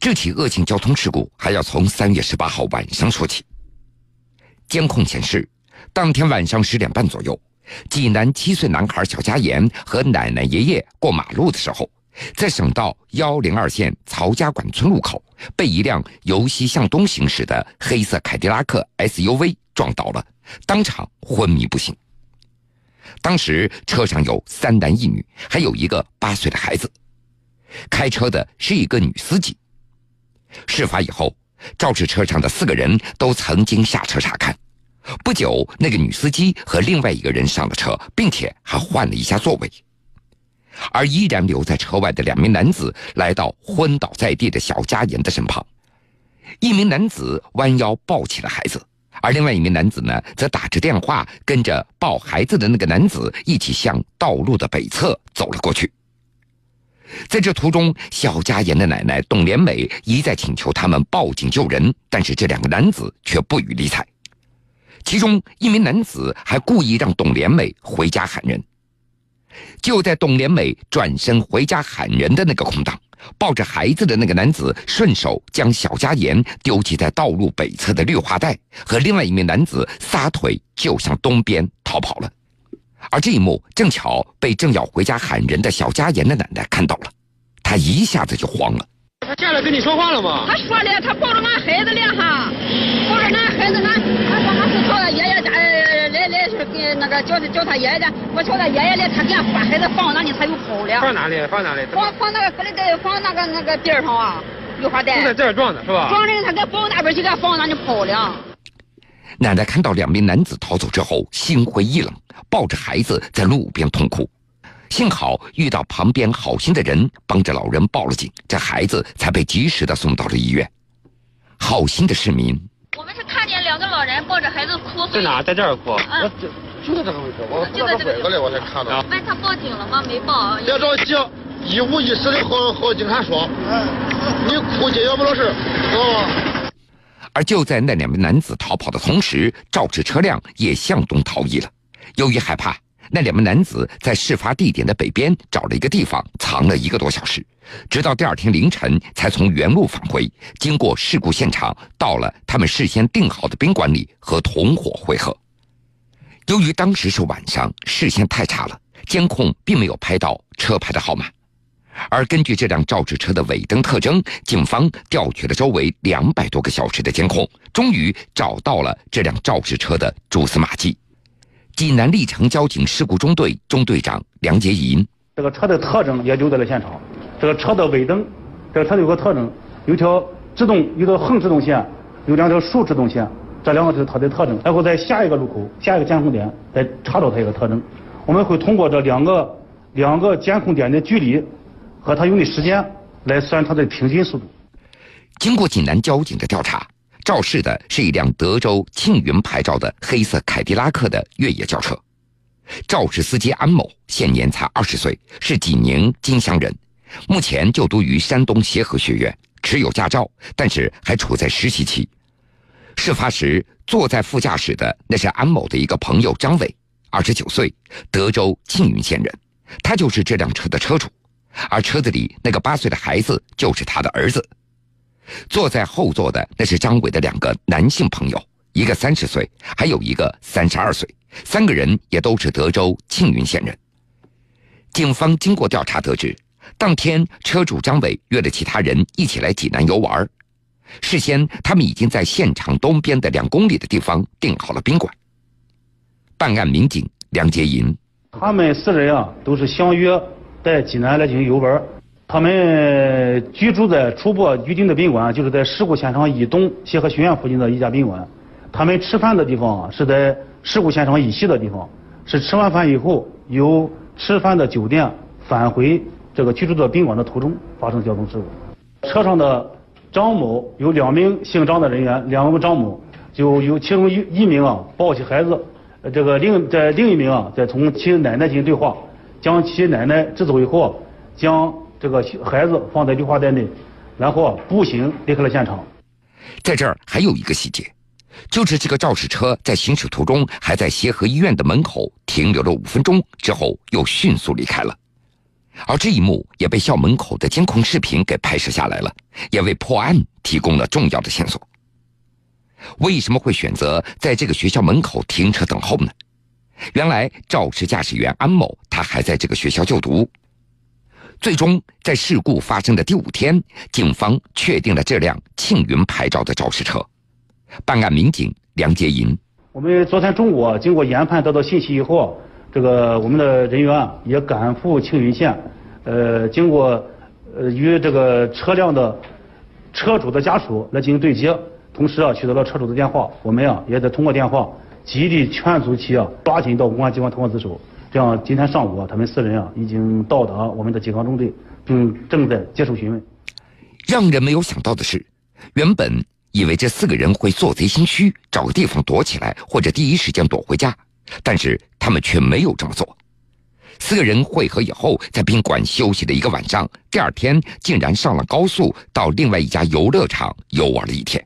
这起恶性交通事故还要从三月十八号晚上说起。监控显示，当天晚上十点半左右，济南七岁男孩小佳言和奶奶爷爷过马路的时候，在省道幺零二线曹家馆村路口，被一辆由西向东行驶的黑色凯迪拉克 SUV 撞倒了，当场昏迷不醒。当时车上有三男一女，还有一个八岁的孩子，开车的是一个女司机。事发以后。肇事车上的四个人都曾经下车查看。不久，那个女司机和另外一个人上了车，并且还换了一下座位。而依然留在车外的两名男子来到昏倒在地的小佳妍的身旁，一名男子弯腰抱起了孩子，而另外一名男子呢，则打着电话跟着抱孩子的那个男子一起向道路的北侧走了过去。在这途中，小佳妍的奶奶董连美一再请求他们报警救人，但是这两个男子却不予理睬。其中一名男子还故意让董连美回家喊人。就在董连美转身回家喊人的那个空档，抱着孩子的那个男子顺手将小佳妍丢弃在道路北侧的绿化带，和另外一名男子撒腿就向东边逃跑了。而这一幕正巧被正要回家喊人的小佳言的奶奶看到了，她一下子就慌了。他下来跟你说话了吗？他说了，他抱着俺孩子了哈，抱着俺孩子，俺他说俺是到他爷爷家来来是给那个叫他叫他爷爷家，我叫他爷爷来，他给俺把孩子放哪里，他又跑了。放哪里？放哪里？放放那个隔离带，放那个那个边上啊，绿化带。就在这儿撞的是吧？撞人，他给抱那边去，给放那里跑了。奶奶看到两名男子逃走之后，心灰意冷，抱着孩子在路边痛哭。幸好遇到旁边好心的人帮着老人报了警，这孩子才被及时的送到了医院。好心的市民，我们是看见两个老人抱着孩子哭，在哪？在这儿哭。嗯，就在这个位置，我就在这个拐过来，我才看到。问他报警了吗？没报。别着急，一五一十的和和警察说。嗯。你哭去，要不老实，知道吗？而就在那两名男子逃跑的同时，肇事车辆也向东逃逸了。由于害怕，那两名男子在事发地点的北边找了一个地方藏了一个多小时，直到第二天凌晨才从原路返回。经过事故现场，到了他们事先订好的宾馆里和同伙会合。由于当时是晚上，视线太差了，监控并没有拍到车牌的号码。而根据这辆肇事车的尾灯特征，警方调取了周围两百多个小时的监控，终于找到了这辆肇事车的蛛丝马迹。济南历城交警事故中队中队长梁杰银：这个车的特征也留在了现场。这个车的尾灯，这个车有个特征，有条制动，有个横制动线，有两条竖制动线，这两个是它的特征。然后在下一个路口，下一个监控点再查找它一个特征。我们会通过这两个两个监控点的距离。和他用的时间来算他的平均速度。经过济南交警的调查，肇事的是一辆德州庆云牌照的黑色凯迪拉克的越野轿车。肇事司机安某现年才二十岁，是济宁金乡人，目前就读于山东协和学院，持有驾照，但是还处在实习期。事发时坐在副驾驶的那是安某的一个朋友张伟，二十九岁，德州庆云县人，他就是这辆车的车主。而车子里那个八岁的孩子就是他的儿子，坐在后座的那是张伟的两个男性朋友，一个三十岁，还有一个三十二岁，三个人也都是德州庆云县人。警方经过调查得知，当天车主张伟约了其他人一起来济南游玩，事先他们已经在现场东边的两公里的地方订好了宾馆。办案民警梁杰银，他们四人啊都是相约。在济南来进行游玩，他们居住在初步预定的宾馆，就是在事故现场以东协和学院附近的一家宾馆。他们吃饭的地方是在事故现场以西的地方，是吃完饭以后由吃饭的酒店返回这个居住的宾馆的途中发生交通事故。车上的张某有两名姓张的人员，两名张某就有其中一一名啊抱起孩子，这个另在另一名啊在同其奶奶进行对话。将其奶奶支走以后，将这个孩子放在绿化带内，然后步行离开了现场。在这儿还有一个细节，就是这个肇事车在行驶途中还在协和医院的门口停留了五分钟，之后又迅速离开了。而这一幕也被校门口的监控视频给拍摄下来了。也为破案提供了重要的线索。为什么会选择在这个学校门口停车等候呢？原来肇事驾驶员安某他还在这个学校就读。最终，在事故发生的第五天，警方确定了这辆庆云牌照的肇事车。办案民警梁杰银，我们昨天中午经过研判得到信息以后，这个我们的人员也赶赴庆云县，呃，经过呃与这个车辆的车主的家属来进行对接，同时啊取得了车主的电话，我们呀也得通过电话极力劝阻其啊抓紧到公安机关投案自首。这样，今天上午啊，他们四人啊已经到达我们的警方中队，并正在接受询问。让人没有想到的是，原本以为这四个人会做贼心虚，找个地方躲起来，或者第一时间躲回家，但是他们却没有这么做。四个人会合以后，在宾馆休息了一个晚上，第二天竟然上了高速，到另外一家游乐场游玩了一天。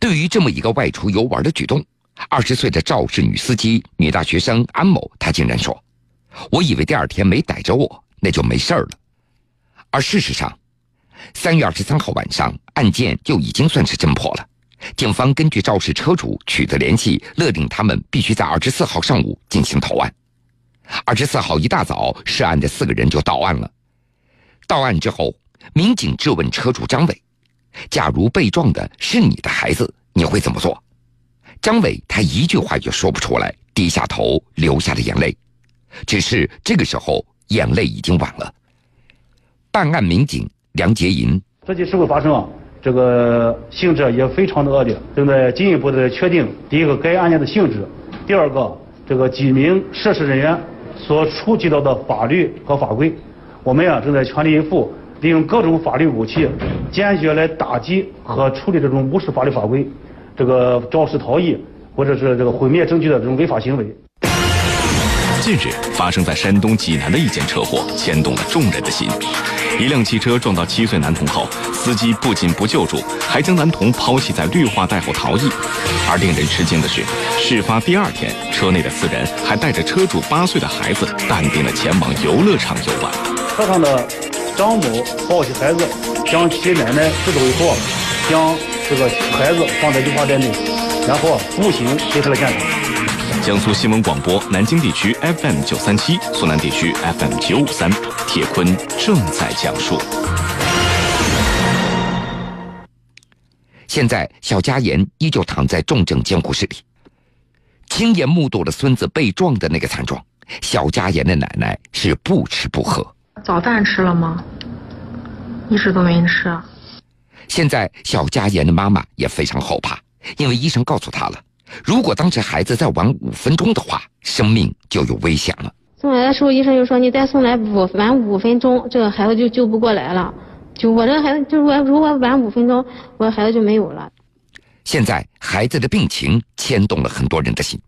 对于这么一个外出游玩的举动，二十岁的肇事女司机、女大学生安某，她竟然说：“我以为第二天没逮着我，那就没事了。”而事实上，三月二十三号晚上，案件就已经算是侦破了。警方根据肇事车主取得联系，勒令他们必须在二十四号上午进行投案。二十四号一大早，涉案的四个人就到案了。到案之后，民警质问车主张伟：“假如被撞的是你的孩子，你会怎么做？”张伟他一句话也说不出来，低下头流下了眼泪。只是这个时候，眼泪已经晚了。办案民警梁杰银，这起事故发生啊，这个性质也非常的恶劣，正在进一步的确定第一个该案件的性质，第二个这个几名涉事人员所触及到的法律和法规，我们呀正在全力以赴，利用各种法律武器，坚决来打击和处理这种无视法律法规。这个肇事逃逸，或者是这个毁灭证据的这种违法行为。近日发生在山东济南的一件车祸，牵动了众人的心。一辆汽车撞到七岁男童后，司机不仅不救助，还将男童抛弃在绿化带后逃逸。而令人吃惊的是，事发第二天，车内的四人还带着车主八岁的孩子，淡定地前往游乐场游玩。车上的张某抱起孩子，将其奶奶支走以后，将。这个孩子放在绿化带内，然后步行离开了现场。江苏新闻广播南京地区 FM 九三七，苏南地区 FM 九五三，铁坤正在讲述。现在，小佳妍依旧躺在重症监护室里，亲眼目睹了孙子被撞的那个惨状。小佳妍的奶奶是不吃不喝。早饭吃了吗？一直都没吃。现在，小佳妍的妈妈也非常后怕，因为医生告诉她了，如果当时孩子再晚五分钟的话，生命就有危险了。送来的时候，医生就说你再送来五晚五分钟，这个孩子就救不过来了。就我这孩子，就我如果晚五分钟，我孩子就没有了。现在，孩子的病情牵动了很多人的心。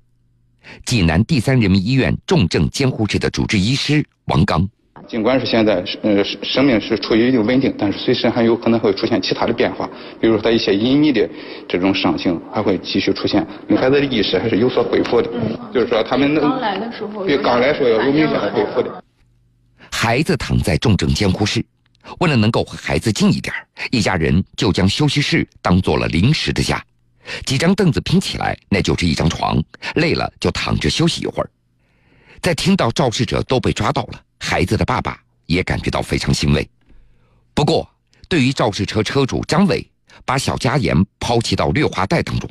济南第三人民医院重症监护室的主治医师王刚。尽管是现在呃生命是处于一定稳定，但是随时还有可能会出现其他的变化，比如说他一些隐匿的这种伤情还会继续出现。孩子的意识还是有所恢复的，就是说他们刚来的时候对刚来说要有明显的恢复的。孩子躺在重症监护室，为了能够和孩子近一点，一家人就将休息室当做了临时的家，几张凳子拼起来那就是一张床，累了就躺着休息一会儿。在听到肇事者都被抓到了。孩子的爸爸也感觉到非常欣慰，不过，对于肇事车车主张伟把小佳妍抛弃到绿化带当中，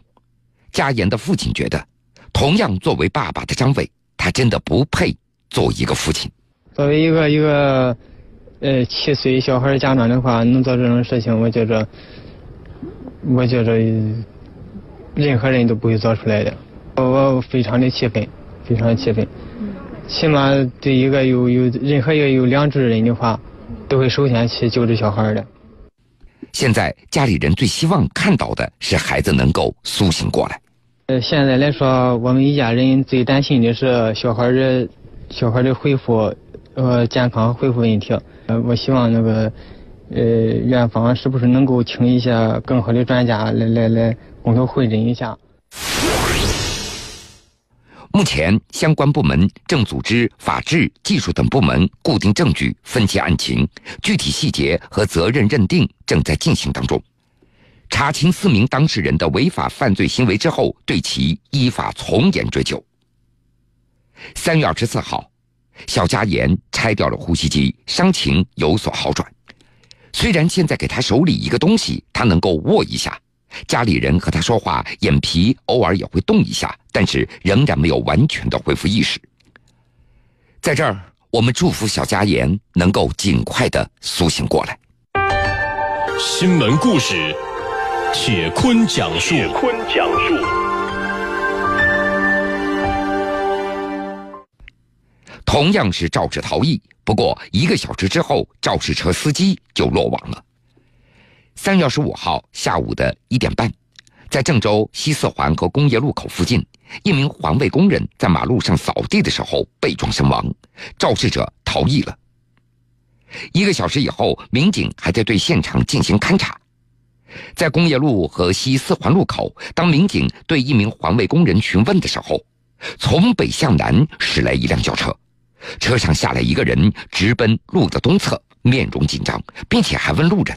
佳妍的父亲觉得，同样作为爸爸的张伟，他真的不配做一个父亲。作为一个一个，呃，七岁小孩家长的话，能做这种事情，我觉着，我觉着，任何人都不会做出来的。我我非常的气愤，非常的气愤。起码对一个有有任何一个有良知的人的话，都会首先去救治小孩的。现在家里人最希望看到的是孩子能够苏醒过来。呃，现在来说，我们一家人最担心的是小孩的，小孩的恢复，呃，健康恢复问题。呃，我希望那个，呃，院方是不是能够请一些更好的专家来来来，共同会诊一下。目前，相关部门正组织法制、技术等部门固定证据、分析案情，具体细节和责任认定正在进行当中。查清四名当事人的违法犯罪行为之后，对其依法从严追究。三月二十四号，小佳妍拆掉了呼吸机，伤情有所好转。虽然现在给他手里一个东西，他能够握一下。家里人和他说话，眼皮偶尔也会动一下，但是仍然没有完全的恢复意识。在这儿，我们祝福小佳妍能够尽快的苏醒过来。新闻故事，铁坤讲述。铁坤讲述。同样是肇事逃逸，不过一个小时之后，肇事车司机就落网了。三月十五号下午的一点半，在郑州西四环和工业路口附近，一名环卫工人在马路上扫地的时候被撞身亡，肇事者逃逸了。一个小时以后，民警还在对现场进行勘查。在工业路和西四环路口，当民警对一名环卫工人询问的时候，从北向南驶来一辆轿车，车上下来一个人，直奔路的东侧，面容紧张，并且还问路人。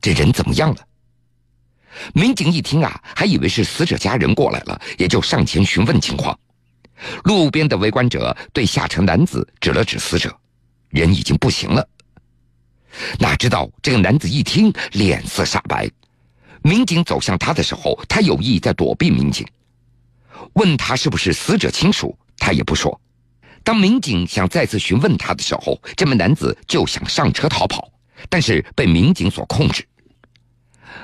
这人怎么样了？民警一听啊，还以为是死者家人过来了，也就上前询问情况。路边的围观者对下车男子指了指死者，人已经不行了。哪知道这个男子一听，脸色煞白。民警走向他的时候，他有意在躲避民警。问他是不是死者亲属，他也不说。当民警想再次询问他的时候，这名男子就想上车逃跑。但是被民警所控制。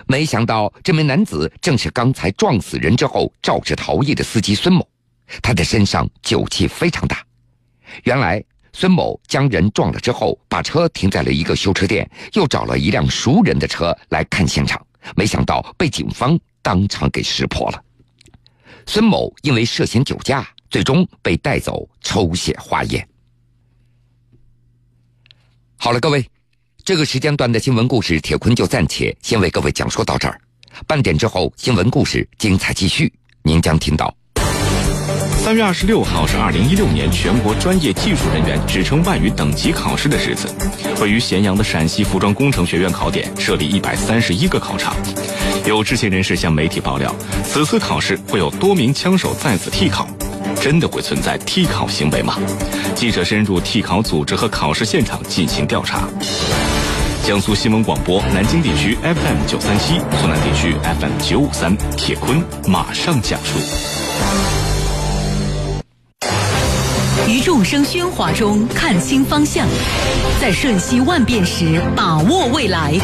没想到，这名男子正是刚才撞死人之后肇事逃逸的司机孙某，他的身上酒气非常大。原来，孙某将人撞了之后，把车停在了一个修车店，又找了一辆熟人的车来看现场，没想到被警方当场给识破了。孙某因为涉嫌酒驾，最终被带走抽血化验。好了，各位。这个时间段的新闻故事，铁坤就暂且先为各位讲述到这儿。半点之后，新闻故事精彩继续，您将听到。三月二十六号是二零一六年全国专业技术人员职称外语等级考试的日子。位于咸阳的陕西服装工程学院考点设立一百三十一个考场。有知情人士向媒体爆料，此次考试会有多名枪手在此替考。真的会存在替考行为吗？记者深入替考组织和考试现场进行调查。江苏新闻广播南京地区 FM 九三七，苏南地区 FM 九五三，铁坤马上讲述。于众生喧哗中看清方向，在瞬息万变时把握未来。